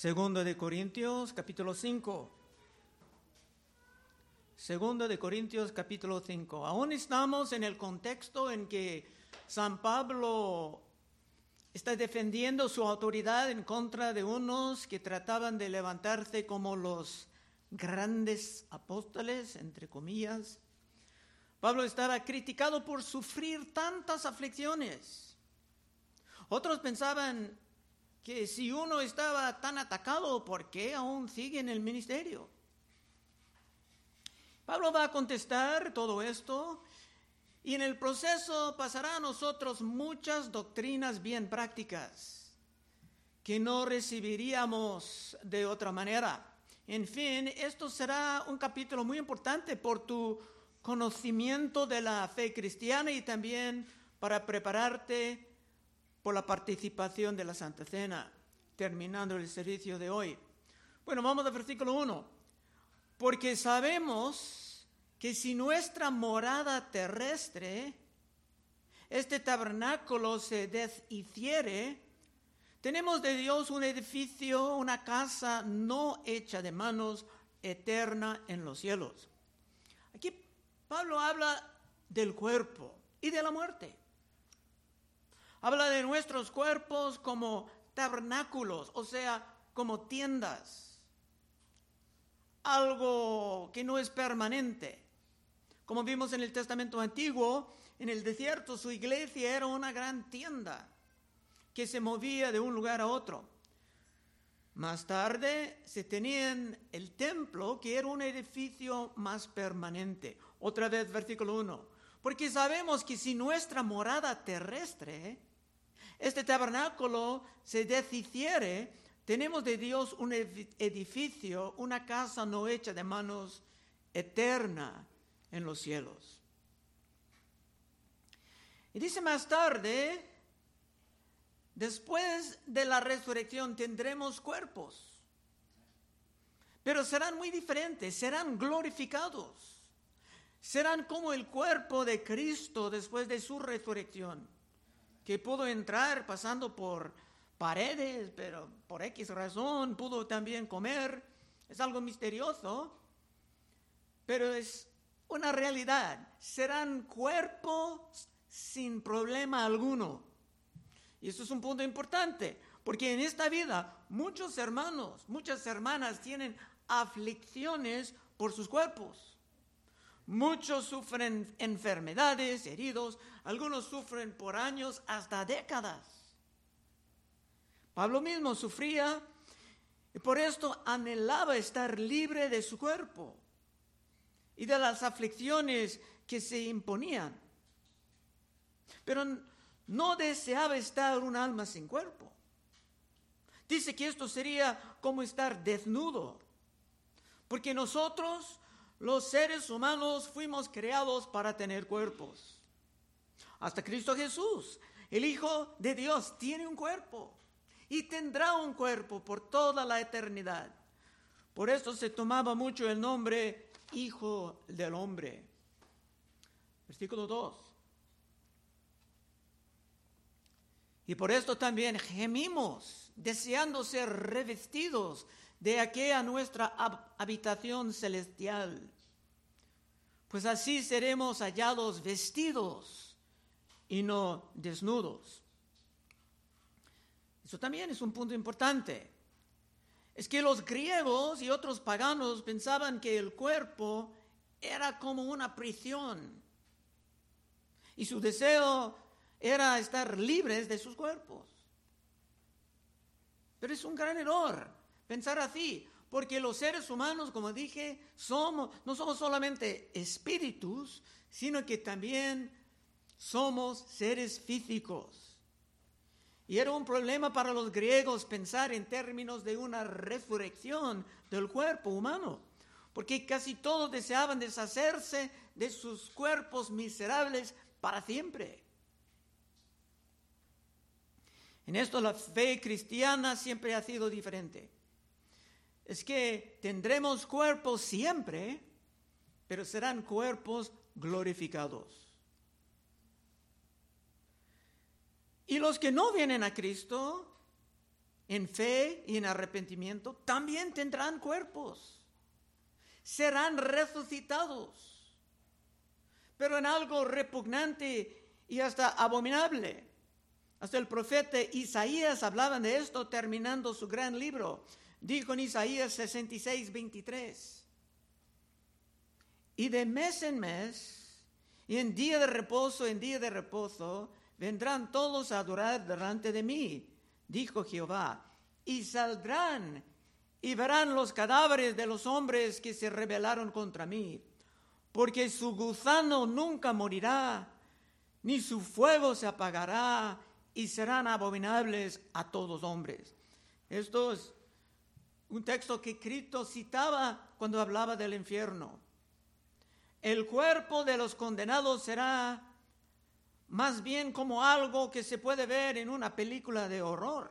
Segundo de Corintios, capítulo 5. Segundo de Corintios, capítulo 5. Aún estamos en el contexto en que San Pablo está defendiendo su autoridad en contra de unos que trataban de levantarse como los grandes apóstoles, entre comillas. Pablo estaba criticado por sufrir tantas aflicciones. Otros pensaban que si uno estaba tan atacado, ¿por qué aún sigue en el ministerio? Pablo va a contestar todo esto y en el proceso pasará a nosotros muchas doctrinas bien prácticas que no recibiríamos de otra manera. En fin, esto será un capítulo muy importante por tu conocimiento de la fe cristiana y también para prepararte por la participación de la Santa Cena, terminando el servicio de hoy. Bueno, vamos al versículo 1. Porque sabemos que si nuestra morada terrestre, este tabernáculo se deshiciere, tenemos de Dios un edificio, una casa no hecha de manos, eterna en los cielos. Aquí Pablo habla del cuerpo y de la muerte. Habla de nuestros cuerpos como tabernáculos, o sea, como tiendas. Algo que no es permanente. Como vimos en el Testamento Antiguo, en el desierto su iglesia era una gran tienda que se movía de un lugar a otro. Más tarde se tenían el templo, que era un edificio más permanente. Otra vez, versículo 1. Porque sabemos que si nuestra morada terrestre, este tabernáculo se deshiciere, tenemos de Dios un edificio, una casa no hecha de manos, eterna en los cielos. Y dice más tarde, después de la resurrección tendremos cuerpos, pero serán muy diferentes, serán glorificados, serán como el cuerpo de Cristo después de su resurrección que pudo entrar pasando por paredes, pero por X razón pudo también comer. Es algo misterioso, pero es una realidad. Serán cuerpos sin problema alguno. Y eso es un punto importante, porque en esta vida muchos hermanos, muchas hermanas tienen aflicciones por sus cuerpos. Muchos sufren enfermedades, heridos, algunos sufren por años, hasta décadas. Pablo mismo sufría y por esto anhelaba estar libre de su cuerpo y de las aflicciones que se imponían. Pero no deseaba estar un alma sin cuerpo. Dice que esto sería como estar desnudo, porque nosotros los seres humanos fuimos creados para tener cuerpos. Hasta Cristo Jesús, el Hijo de Dios, tiene un cuerpo y tendrá un cuerpo por toda la eternidad. Por eso se tomaba mucho el nombre Hijo del Hombre. Versículo 2. Y por esto también gemimos, deseando ser revestidos de aquella nuestra habitación celestial. Pues así seremos hallados vestidos y no desnudos. Eso también es un punto importante. Es que los griegos y otros paganos pensaban que el cuerpo era como una prisión y su deseo era estar libres de sus cuerpos. Pero es un gran error pensar así, porque los seres humanos, como dije, somos, no somos solamente espíritus, sino que también somos seres físicos. Y era un problema para los griegos pensar en términos de una resurrección del cuerpo humano, porque casi todos deseaban deshacerse de sus cuerpos miserables para siempre. En esto la fe cristiana siempre ha sido diferente es que tendremos cuerpos siempre, pero serán cuerpos glorificados. Y los que no vienen a Cristo en fe y en arrepentimiento, también tendrán cuerpos. Serán resucitados. Pero en algo repugnante y hasta abominable. Hasta el profeta Isaías hablaba de esto terminando su gran libro. Dijo en Isaías 66, 23. Y de mes en mes, y en día de reposo, en día de reposo, vendrán todos a adorar delante de mí, dijo Jehová, y saldrán y verán los cadáveres de los hombres que se rebelaron contra mí, porque su gusano nunca morirá, ni su fuego se apagará, y serán abominables a todos hombres. Esto es un texto que Cristo citaba cuando hablaba del infierno. El cuerpo de los condenados será más bien como algo que se puede ver en una película de horror,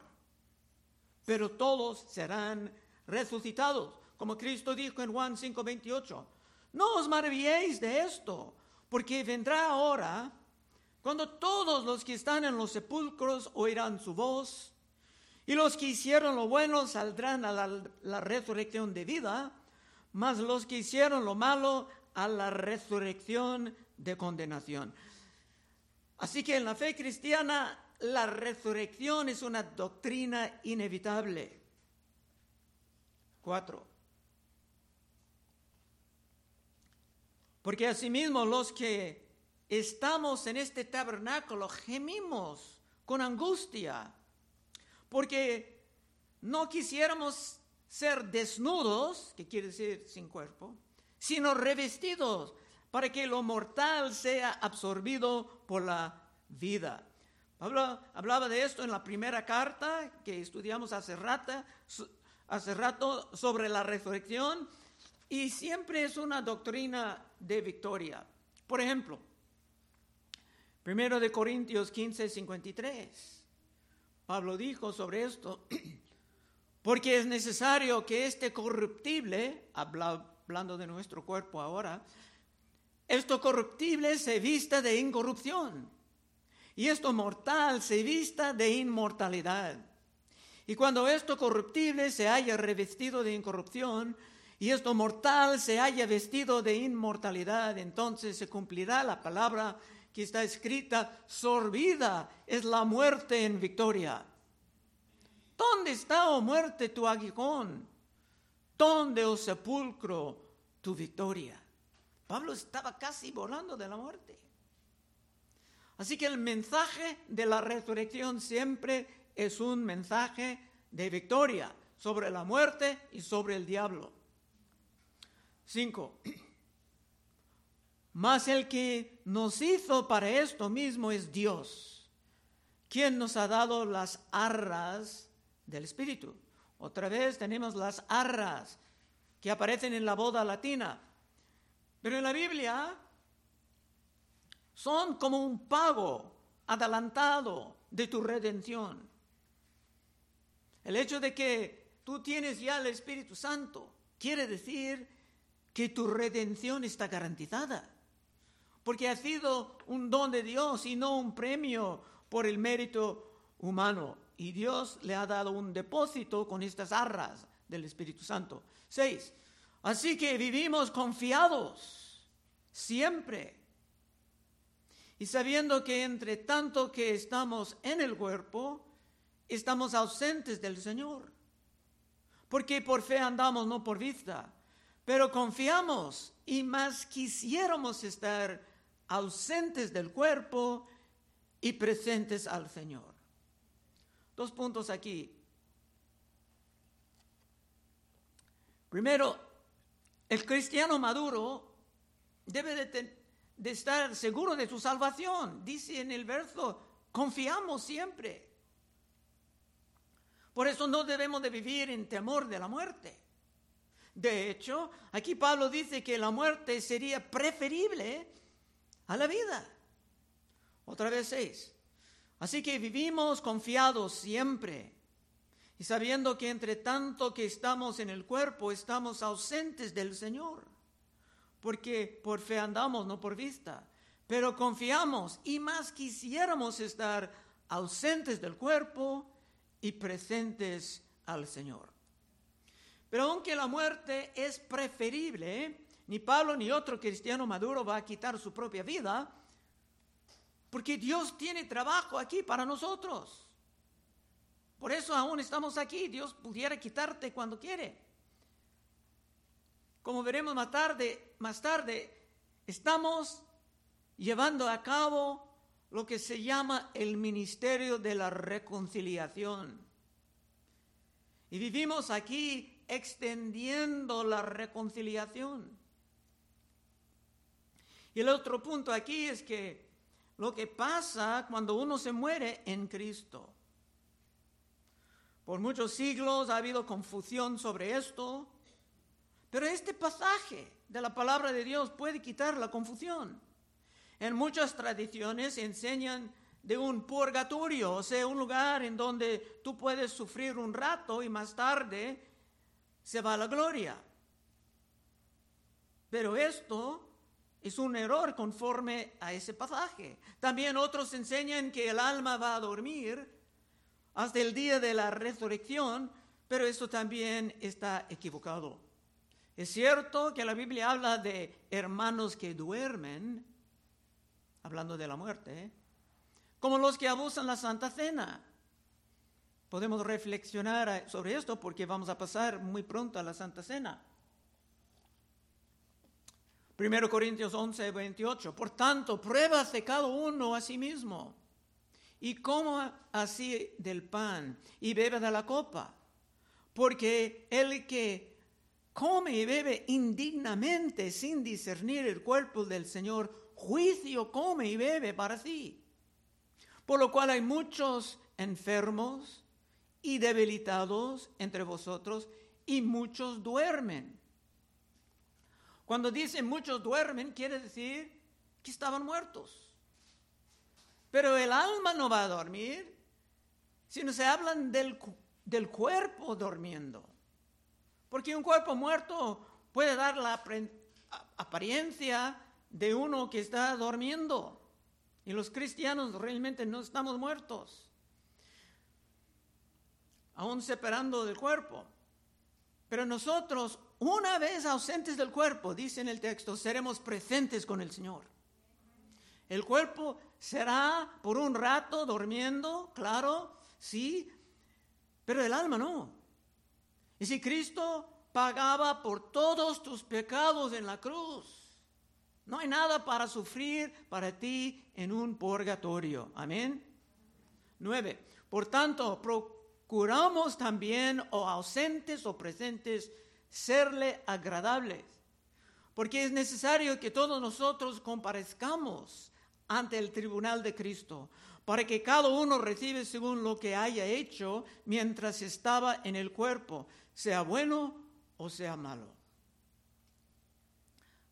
pero todos serán resucitados, como Cristo dijo en Juan 5:28. No os maravilléis de esto, porque vendrá ahora cuando todos los que están en los sepulcros oirán su voz, y los que hicieron lo bueno saldrán a la, resurrección de vida, mas los que hicieron lo malo a la resurrección de condenación. Así que en la fe cristiana la resurrección es una doctrina inevitable. Cuatro. Porque asimismo los que estamos en este tabernáculo, gemimos con angustia, porque no quisiéramos ser desnudos, que quiere decir sin cuerpo, sino revestidos para que lo mortal sea absorbido por la vida. Pablo hablaba de esto en la primera carta que estudiamos hace rato, hace rato sobre la resurrección y siempre es una doctrina de victoria. Por ejemplo, Primero de Corintios 15, 53. Pablo dijo sobre esto, porque es necesario que este corruptible, hablando de nuestro cuerpo ahora, esto corruptible se vista de incorrupción y esto mortal se vista de inmortalidad. Y cuando esto corruptible se haya revestido de incorrupción y esto mortal se haya vestido de inmortalidad, entonces se cumplirá la palabra que está escrita, sorbida es la muerte en victoria. ¿Dónde está, oh muerte, tu aguijón? ¿Dónde, oh sepulcro, tu victoria? Pablo estaba casi volando de la muerte. Así que el mensaje de la resurrección siempre es un mensaje de victoria sobre la muerte y sobre el diablo. Cinco. Mas el que nos hizo para esto mismo es Dios, quien nos ha dado las arras del Espíritu. Otra vez tenemos las arras que aparecen en la boda latina. Pero en la Biblia son como un pago adelantado de tu redención. El hecho de que tú tienes ya el Espíritu Santo quiere decir que tu redención está garantizada porque ha sido un don de Dios y no un premio por el mérito humano. Y Dios le ha dado un depósito con estas arras del Espíritu Santo. Seis. Así que vivimos confiados siempre. Y sabiendo que entre tanto que estamos en el cuerpo, estamos ausentes del Señor. Porque por fe andamos, no por vista. Pero confiamos y más quisiéramos estar ausentes del cuerpo y presentes al Señor. Dos puntos aquí. Primero, el cristiano maduro debe de, estar seguro de su salvación. Dice en el verso, confiamos siempre. Por eso no debemos de vivir en temor de la muerte. De hecho, aquí Pablo dice que la muerte sería preferible a la vida. Otra vez seis. Así que vivimos confiados siempre y sabiendo que entre tanto que estamos en el cuerpo estamos ausentes del Señor, porque por fe andamos, no por vista, pero confiamos y más quisiéramos estar ausentes del cuerpo y presentes al Señor. Pero aunque la muerte es preferible, ni Pablo ni otro cristiano maduro va a quitar su propia vida, porque Dios tiene trabajo aquí para nosotros. Por eso aún estamos aquí. Dios pudiera quitarte cuando quiere. Como veremos más tarde, más tarde estamos llevando a cabo lo que se llama el ministerio de la reconciliación. Y vivimos aquí extendiendo la reconciliación. Y el otro punto aquí es que lo que pasa cuando uno se muere en Cristo. Por muchos siglos ha habido confusión sobre esto, pero este pasaje de la palabra de Dios puede quitar la confusión. En muchas tradiciones enseñan de un purgatorio, o sea, un lugar en donde tú puedes sufrir un rato y más tarde se va a la gloria. Pero esto es un error conforme a ese pasaje. También otros enseñan que el alma va a dormir hasta el día de la resurrección, pero esto también está equivocado. Es cierto que la Biblia habla de hermanos que duermen, hablando de la muerte, como los que abusan la Santa Cena. Podemos reflexionar sobre esto porque vamos a pasar muy pronto a la Santa Cena. 1 Corintios 11, 28. Por tanto, pruébase cada uno a sí mismo y coma así del pan y bebe de la copa. Porque el que come y bebe indignamente sin discernir el cuerpo del Señor juicio come y bebe para sí. Por lo cual hay muchos enfermos y debilitados entre vosotros y muchos duermen. Cuando dicen muchos duermen, quiere decir que estaban muertos. Pero el alma no va a dormir, sino se hablan del, del cuerpo durmiendo. Porque un cuerpo muerto puede dar la apariencia de uno que está durmiendo. Y los cristianos realmente no estamos muertos, aún separando del cuerpo. Pero nosotros, una vez ausentes del cuerpo, dice en el texto, seremos presentes con el Señor. El cuerpo será por un rato durmiendo, claro, sí, pero el alma no. Y si Cristo pagaba por todos tus pecados en la cruz, no hay nada para sufrir para ti en un purgatorio. Amén. Nueve. Por tanto, procuramos también, o ausentes o presentes, serle agradables. Porque es necesario que todos nosotros comparezcamos ante el tribunal de Cristo, para que cada uno reciba según lo que haya hecho mientras estaba en el cuerpo, sea bueno o sea malo.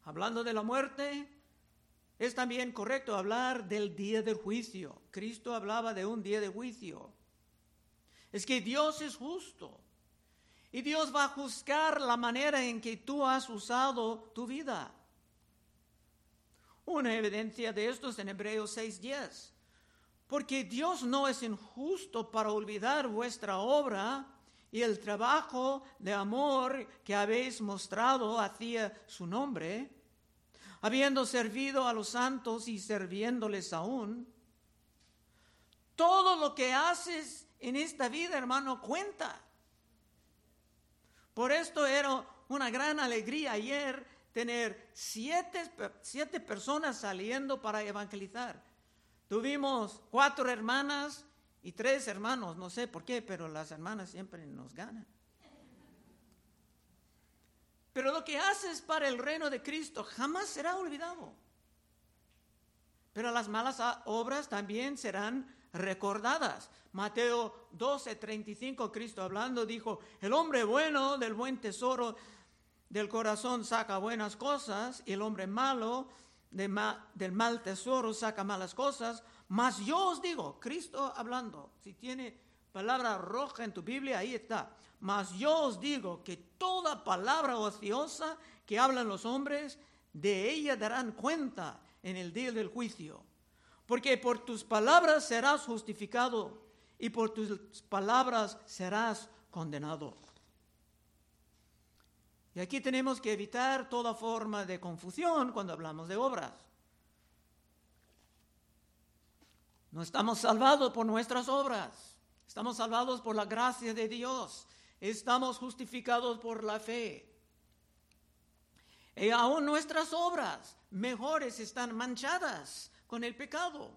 Hablando de la muerte, es también correcto hablar del día del juicio. Cristo hablaba de un día de juicio. Es que Dios es justo. Y Dios va a juzgar la manera en que tú has usado tu vida. Una evidencia de esto es en Hebreos 6:10. Porque Dios no es injusto para olvidar vuestra obra y el trabajo de amor que habéis mostrado hacia su nombre habiendo servido a los santos y serviéndoles aún. Todo lo que haces en esta vida, hermano, cuenta. Por esto era una gran alegría ayer tener siete, siete personas saliendo para evangelizar. Tuvimos cuatro hermanas y tres hermanos, no sé por qué, pero las hermanas siempre nos ganan. Pero lo que haces para el reino de Cristo jamás será olvidado. Pero las malas obras también serán recordadas. Mateo 12, 35, Cristo hablando, dijo, el hombre bueno del buen tesoro del corazón saca buenas cosas y el hombre malo del mal tesoro saca malas cosas. Mas yo os digo, Cristo hablando, si tiene palabra roja en tu Biblia, ahí está. Mas yo os digo que toda palabra ociosa que hablan los hombres, de ella darán cuenta en el día del juicio. Porque por tus palabras serás justificado y por tus palabras serás condenado. Y aquí tenemos que evitar toda forma de confusión cuando hablamos de obras. No estamos salvados por nuestras obras, estamos salvados por la gracia de Dios, estamos justificados por la fe. Y aún nuestras obras mejores están manchadas con el pecado.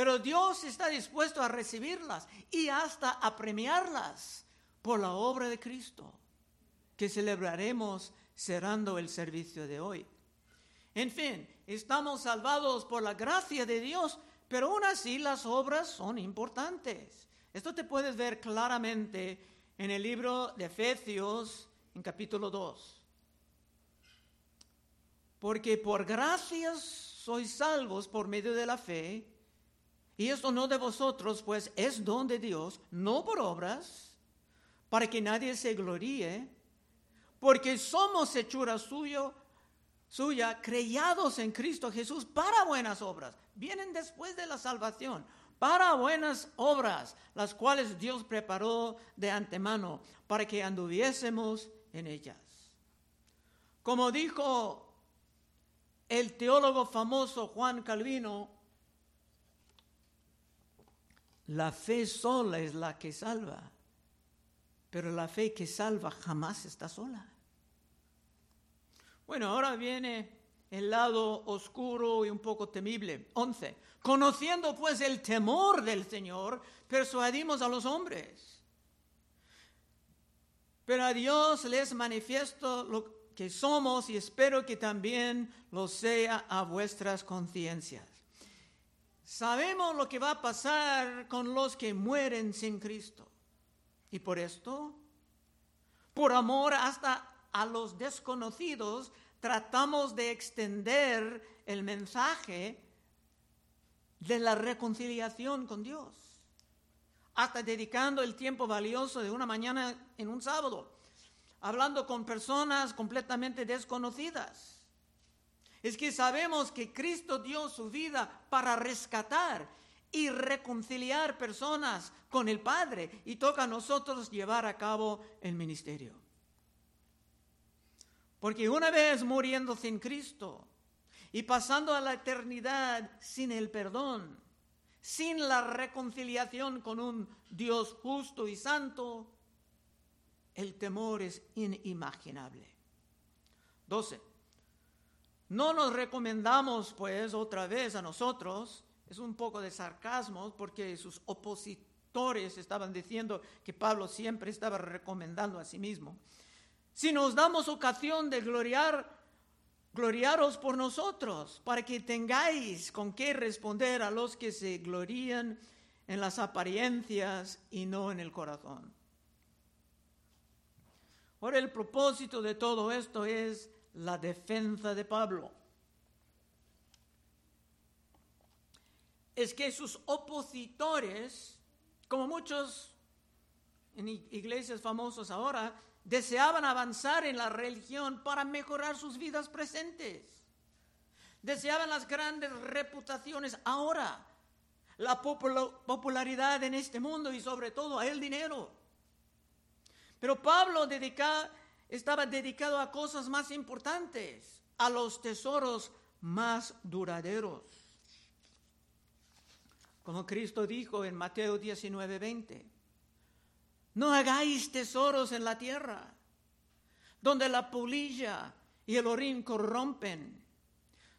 Pero Dios está dispuesto a recibirlas y hasta a premiarlas por la obra de Cristo, que celebraremos cerrando el servicio de hoy. En fin, estamos salvados por la gracia de Dios, pero aún así las obras son importantes. Esto te puedes ver claramente en el libro de Efesios, en capítulo 2. Porque por gracias sois salvos por medio de la fe, y esto no de vosotros, pues es don de Dios, no por obras, para que nadie se gloríe, porque somos hechura suyo, suya, creados en Cristo Jesús para buenas obras. Vienen después de la salvación, para buenas obras, las cuales Dios preparó de antemano para que anduviésemos en ellas. Como dijo el teólogo famoso Juan Calvino, la fe sola es la que salva, pero la fe que salva jamás está sola. Bueno, ahora viene el lado oscuro y un poco temible. 11. Conociendo pues el temor del Señor, persuadimos a los hombres. Pero a Dios les manifiesto lo que somos y espero que también lo sea a vuestras conciencias. Sabemos lo que va a pasar con los que mueren sin Cristo. Y por esto, por amor hasta a los desconocidos, tratamos de extender el mensaje de la reconciliación con Dios, hasta dedicando el tiempo valioso de una mañana en un sábado hablando con personas completamente desconocidas. Es que sabemos que Cristo dio su vida para rescatar y reconciliar personas con el Padre y toca a nosotros llevar a cabo el ministerio. Porque una vez muriendo sin Cristo y pasando a la eternidad sin el perdón, sin la reconciliación con un Dios justo y santo, el temor es inimaginable. 12. No nos recomendamos, pues, otra vez a nosotros, es un poco de sarcasmo, porque sus opositores estaban diciendo que Pablo siempre estaba recomendando a sí mismo. Si nos damos ocasión de gloriar, gloriaros por nosotros, para que tengáis con qué responder a los que se glorían en las apariencias y no en el corazón. Ahora el propósito de todo esto es la defensa de Pablo. Es que sus opositores, como muchos en iglesias famosas ahora, deseaban avanzar en la religión para mejorar sus vidas presentes. Deseaban las grandes reputaciones ahora, la popularidad en este mundo y sobre todo el dinero. Pero Pablo estaba dedicado a cosas más importantes, a los tesoros más duraderos. Como Cristo dijo en Mateo 19, 20, no hagáis tesoros en la tierra, donde la polilla y el orín corrompen,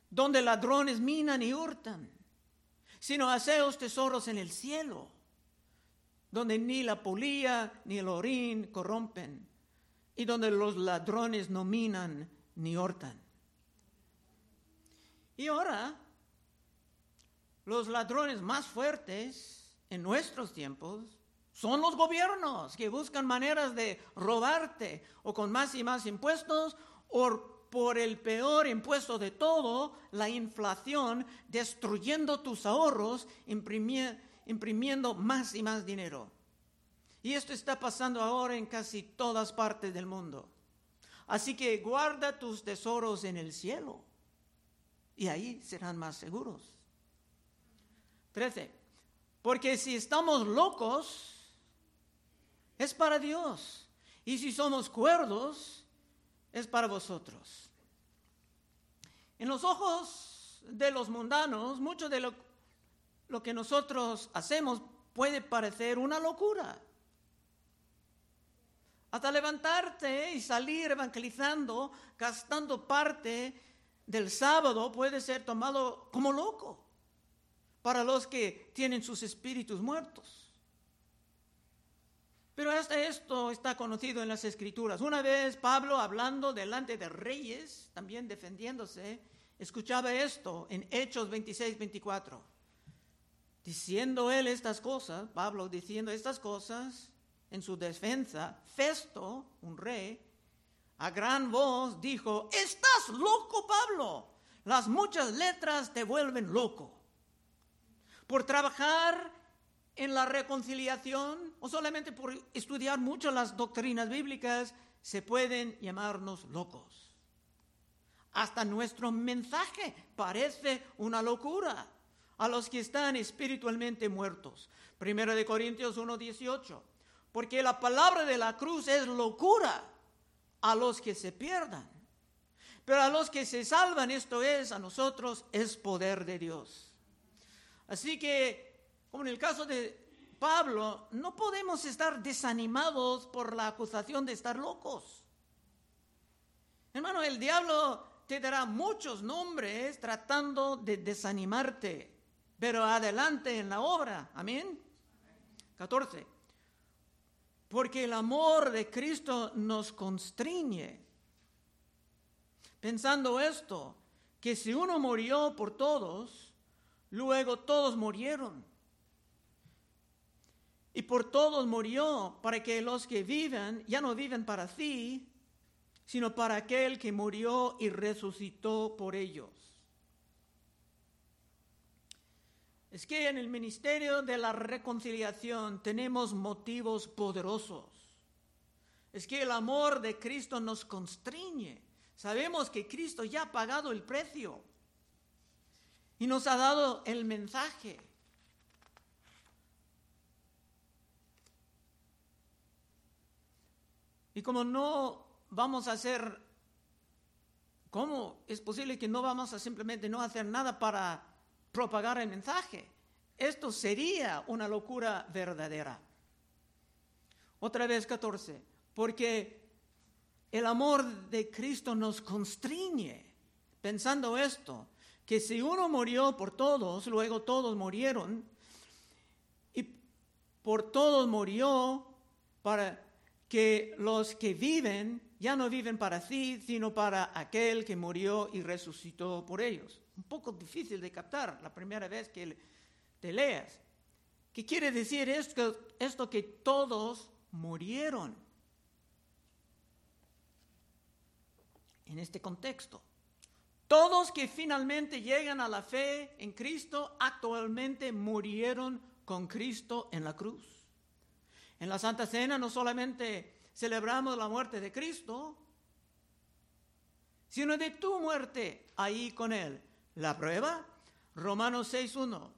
donde ladrones minan y hurtan, sino haceos tesoros en el cielo donde ni la polilla ni el orín corrompen, y donde los ladrones no minan ni hortan. Y ahora, los ladrones más fuertes en nuestros tiempos son los gobiernos que buscan maneras de robarte o con más y más impuestos o por el peor impuesto de todo, la inflación, destruyendo tus ahorros, imprimiendo imprimiendo más y más dinero. Y esto está pasando ahora en casi todas partes del mundo. Así que guarda tus tesoros en el cielo y ahí serán más seguros. 13. Porque si estamos locos, es para Dios. Y si somos cuerdos, es para vosotros. En los ojos de los mundanos, mucho de lo, lo que nosotros hacemos puede parecer una locura. Hasta levantarte y salir evangelizando, gastando parte del sábado puede ser tomado como loco para los que tienen sus espíritus muertos. Pero hasta esto está conocido en las escrituras. Una vez Pablo hablando delante de reyes, también defendiéndose, escuchaba esto en Hechos 26, 24. Diciendo él estas cosas, Pablo diciendo estas cosas, en su defensa, Festo, un rey, a gran voz dijo, estás loco, Pablo. Las muchas letras te vuelven loco. Por trabajar en la reconciliación o solamente por estudiar mucho las doctrinas bíblicas, se pueden llamarnos locos. Hasta nuestro mensaje parece una locura a los que están espiritualmente muertos. Primero de Corintios 1:18 porque la palabra de la cruz es locura a los que se pierdan. Pero a los que se salvan, esto es, a nosotros, es poder de Dios. Así que, como en el caso de Pablo, no podemos estar desanimados por la acusación de estar locos. Hermano, el diablo te dará muchos nombres tratando de desanimarte, pero adelante en la obra. Amén. 14 porque el amor de Cristo nos constriñe. Pensando esto, que si uno murió por todos, luego todos murieron. Y por todos murió para que los que viven ya no viven para sí, sino para aquel que murió y resucitó por ellos. Es que en el ministerio de la reconciliación tenemos motivos poderosos. Es que el amor de Cristo nos constriñe. Sabemos que Cristo ya ha pagado el precio y nos ha dado el mensaje. Y como no vamos a hacer, ¿cómo es posible que no vamos a simplemente no hacer nada para propagar el mensaje. Esto sería una locura verdadera. Otra vez 14, porque el amor de Cristo nos constriñe, pensando esto, que si uno murió por todos, luego todos murieron, y por todos murió para que los que viven ya no viven para sí, sino para aquel que murió y resucitó por ellos un poco difícil de captar la primera vez que te leas. ¿Qué quiere decir esto, esto que todos murieron? En este contexto. Todos que finalmente llegan a la fe en Cristo actualmente murieron con Cristo en la cruz. En la Santa Cena no solamente celebramos la muerte de Cristo, sino de tu muerte ahí con Él. La prueba, Romanos 6.1.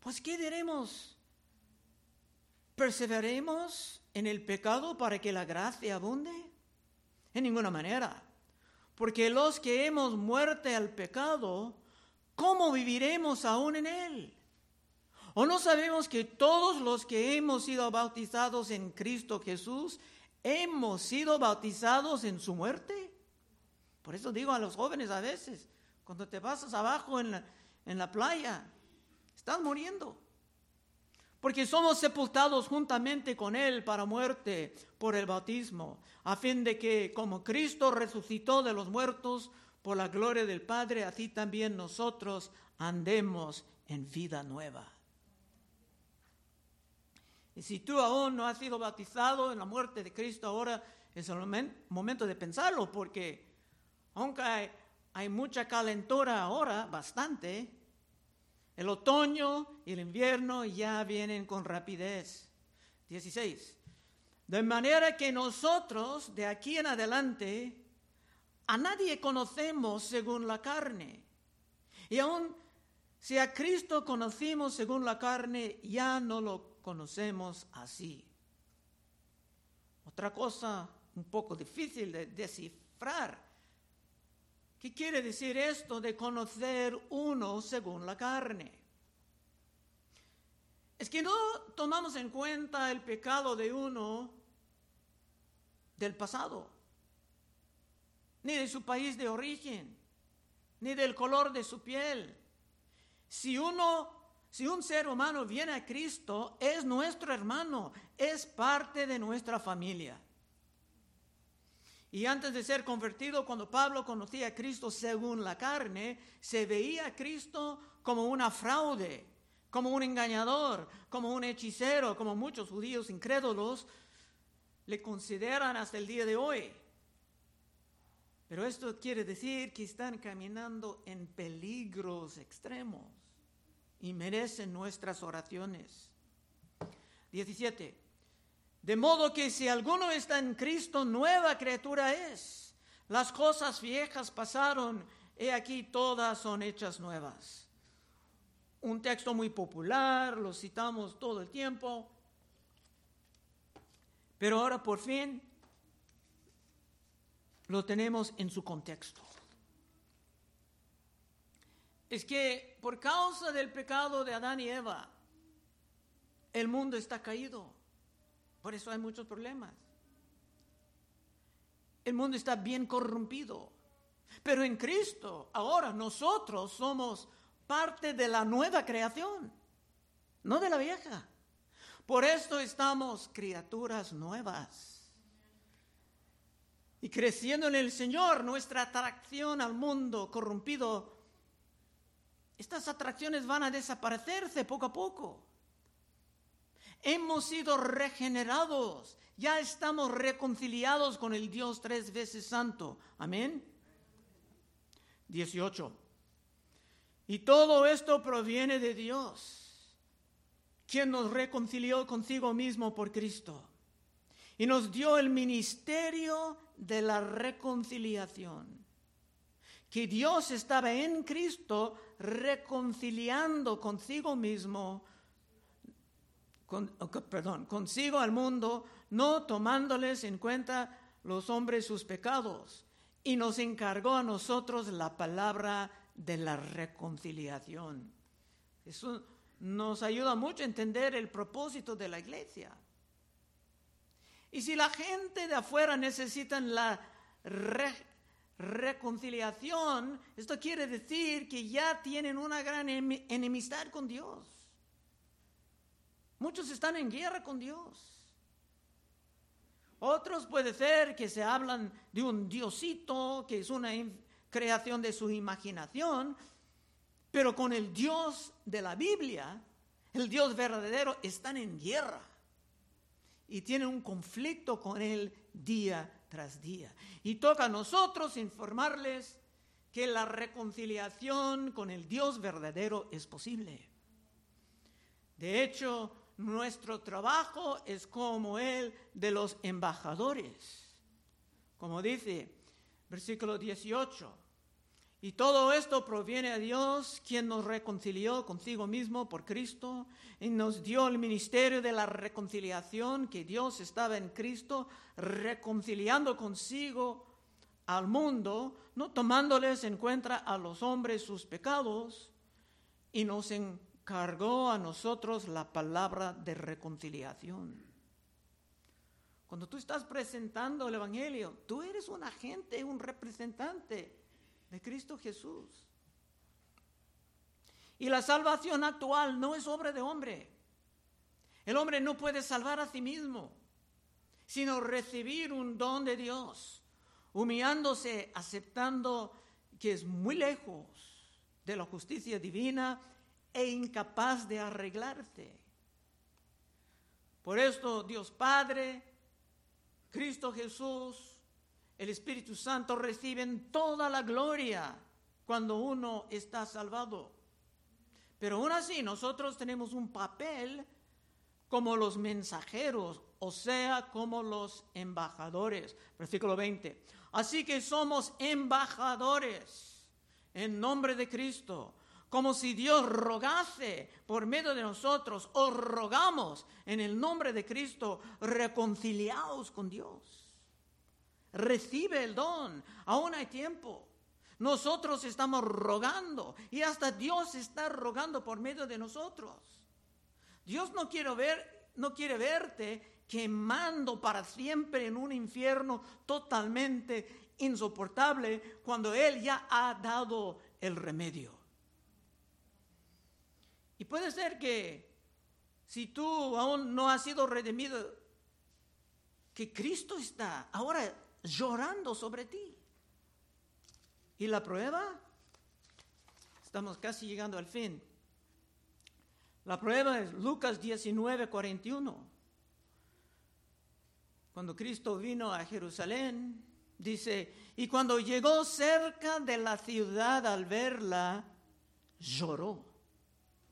Pues ¿qué diremos? ¿Perseveremos en el pecado para que la gracia abunde? En ninguna manera. Porque los que hemos muerto al pecado, ¿cómo viviremos aún en él? ¿O no sabemos que todos los que hemos sido bautizados en Cristo Jesús, hemos sido bautizados en su muerte? Por eso digo a los jóvenes a veces, cuando te pasas abajo en la, en la playa, estás muriendo. Porque somos sepultados juntamente con Él para muerte por el bautismo, a fin de que como Cristo resucitó de los muertos por la gloria del Padre, así también nosotros andemos en vida nueva. Y si tú aún no has sido bautizado en la muerte de Cristo, ahora es el momento de pensarlo, porque aunque hay, mucha calentura ahora, bastante. El otoño y el invierno ya vienen con rapidez. 16. De manera que nosotros, de aquí en adelante, a nadie conocemos según la carne. Y aún Si a Cristo conocimos según la carne, ya no lo conocemos así. Otra cosa un poco difícil de descifrar. ¿Qué quiere decir esto de conocer uno según la carne? Es que no tomamos en cuenta el pecado de uno del pasado, ni de su país de origen, ni del color de su piel. Si uno, si un ser humano viene a Cristo, es nuestro hermano, es parte de nuestra familia. Y antes de ser convertido, cuando Pablo conocía a Cristo según la carne, se veía a Cristo como una fraude, como un engañador, como un hechicero, como muchos judíos incrédulos le consideran hasta el día de hoy. Pero esto quiere decir que están caminando en peligros extremos y merecen nuestras oraciones. 17. De modo que si alguno está en Cristo, nueva criatura es. Las cosas viejas pasaron, he aquí todas son hechas nuevas. Un texto muy popular, lo citamos todo el tiempo, pero ahora por fin lo tenemos en su contexto. Es que por causa del pecado de Adán y Eva, el mundo está caído. Por eso hay muchos problemas. El mundo está bien corrompido. Pero en Cristo, ahora nosotros somos parte de la nueva creación, no de la vieja. Por esto estamos criaturas nuevas. Y creciendo en el Señor, nuestra atracción al mundo corrompido, estas atracciones van a desaparecerse poco a poco. Hemos sido regenerados, ya estamos reconciliados con el Dios tres veces santo. Amén. 18. Y todo esto proviene de Dios, quien nos reconcilió consigo mismo por Cristo y nos dio el ministerio de la reconciliación. Que Dios estaba en Cristo reconciliando consigo mismo perdón, consigo al mundo, no tomándoles en cuenta los hombres sus pecados, y nos encargó a nosotros la palabra de la reconciliación. Eso nos ayuda mucho a entender el propósito de la iglesia. Y si la gente de afuera necesita la reconciliación, esto quiere decir que ya tienen una gran enemistad con Dios. Muchos están en guerra con Dios. Otros puede ser que se hablan de un diosito, que es una creación de su imaginación, pero con el Dios de la Biblia, el Dios verdadero, están en guerra y tienen un conflicto con él día tras día. Y toca a nosotros informarles que la reconciliación con el Dios verdadero es posible. De hecho, nuestro trabajo es como el de los embajadores. Como dice versículo 18. Y todo esto proviene de Dios, quien nos reconcilió consigo mismo por Cristo y nos dio el ministerio de la reconciliación, que Dios estaba en Cristo reconciliando consigo al mundo, no tomándoles en cuenta a los hombres sus pecados, y nos en, cargó a nosotros la palabra de reconciliación. Cuando tú estás presentando el Evangelio, tú eres un agente, un representante de Cristo Jesús. Y la salvación actual no es obra de hombre. El hombre no puede salvar a sí mismo, sino recibir un don de Dios, humillándose, aceptando que es muy lejos de la justicia divina e incapaz de arreglarte. Por esto Dios Padre, Cristo Jesús, el Espíritu Santo reciben toda la gloria cuando uno está salvado. Pero aún así nosotros tenemos un papel como los mensajeros, o sea, como los embajadores. Versículo 20. Así que somos embajadores en nombre de Cristo como si Dios rogase por medio de nosotros, os rogamos en el nombre de Cristo, reconciliaos con Dios. Recibe el don, aún hay tiempo. Nosotros estamos rogando y hasta Dios está rogando por medio de nosotros. Dios no quiere ver, no quiere verte quemando para siempre en un infierno totalmente insoportable cuando Él ya ha dado el remedio. Y puede ser que si tú aún no has sido redimido, que Cristo está ahora llorando sobre ti. ¿Y la prueba? Estamos casi llegando al fin. La prueba es Lucas 19, 41. Cuando Cristo vino a Jerusalén, dice, y cuando llegó cerca de la ciudad al verla, lloró.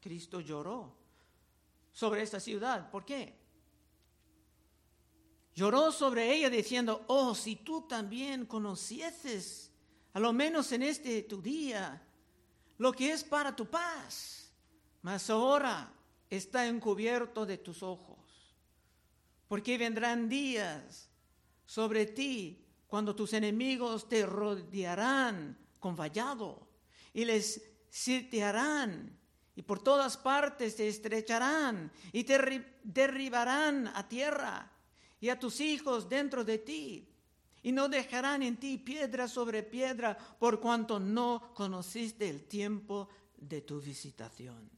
Cristo lloró sobre esta ciudad. ¿Por qué? Lloró sobre ella diciendo, oh, si tú también conocieses, a lo menos en este tu día, lo que es para tu paz, mas ahora está encubierto de tus ojos, porque vendrán días sobre ti cuando tus enemigos te rodearán con vallado y les sitiarán y por todas partes te estrecharán y te derribarán a tierra y a tus hijos dentro de ti. Y no dejarán en ti piedra sobre piedra por cuanto no conociste el tiempo de tu visitación.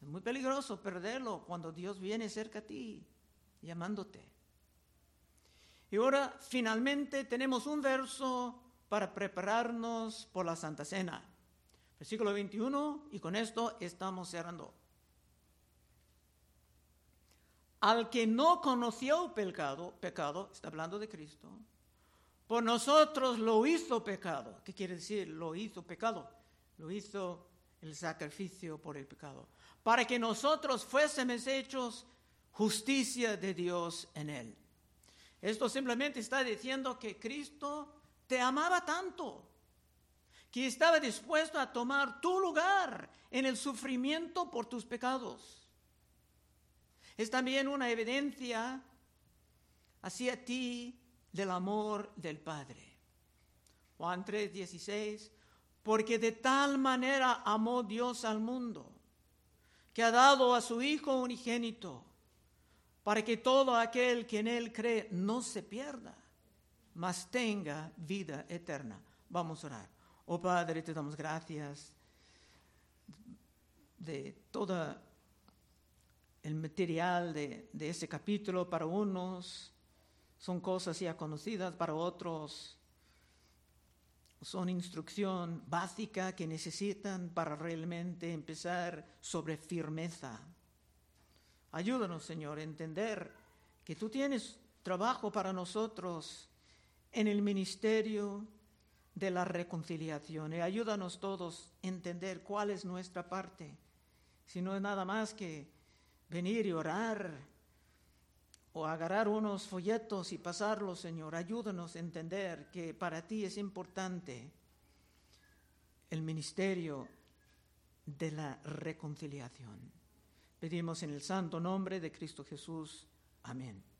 Es muy peligroso perderlo cuando Dios viene cerca a ti, llamándote. Y ahora finalmente tenemos un verso para prepararnos por la Santa Cena. Versículo 21, y con esto estamos cerrando. Al que no conoció pecado, pecado, está hablando de Cristo, por nosotros lo hizo pecado. ¿Qué quiere decir? Lo hizo pecado. Lo hizo el sacrificio por el pecado. Para que nosotros fuésemos hechos justicia de Dios en él. Esto simplemente está diciendo que Cristo te amaba tanto que estaba dispuesto a tomar tu lugar en el sufrimiento por tus pecados. Es también una evidencia hacia ti del amor del Padre. Juan 3:16, porque de tal manera amó Dios al mundo, que ha dado a su Hijo unigénito, para que todo aquel que en Él cree no se pierda, mas tenga vida eterna. Vamos a orar. Oh Padre, te damos gracias de todo el material de, de ese capítulo. Para unos son cosas ya conocidas, para otros son instrucción básica que necesitan para realmente empezar sobre firmeza. Ayúdanos, Señor, a entender que tú tienes trabajo para nosotros en el ministerio, de la reconciliación. Y ayúdanos todos a entender cuál es nuestra parte. Si no es nada más que venir y orar o agarrar unos folletos y pasarlos, Señor. Ayúdanos a entender que para ti es importante el ministerio de la reconciliación. Pedimos en el santo nombre de Cristo Jesús. Amén.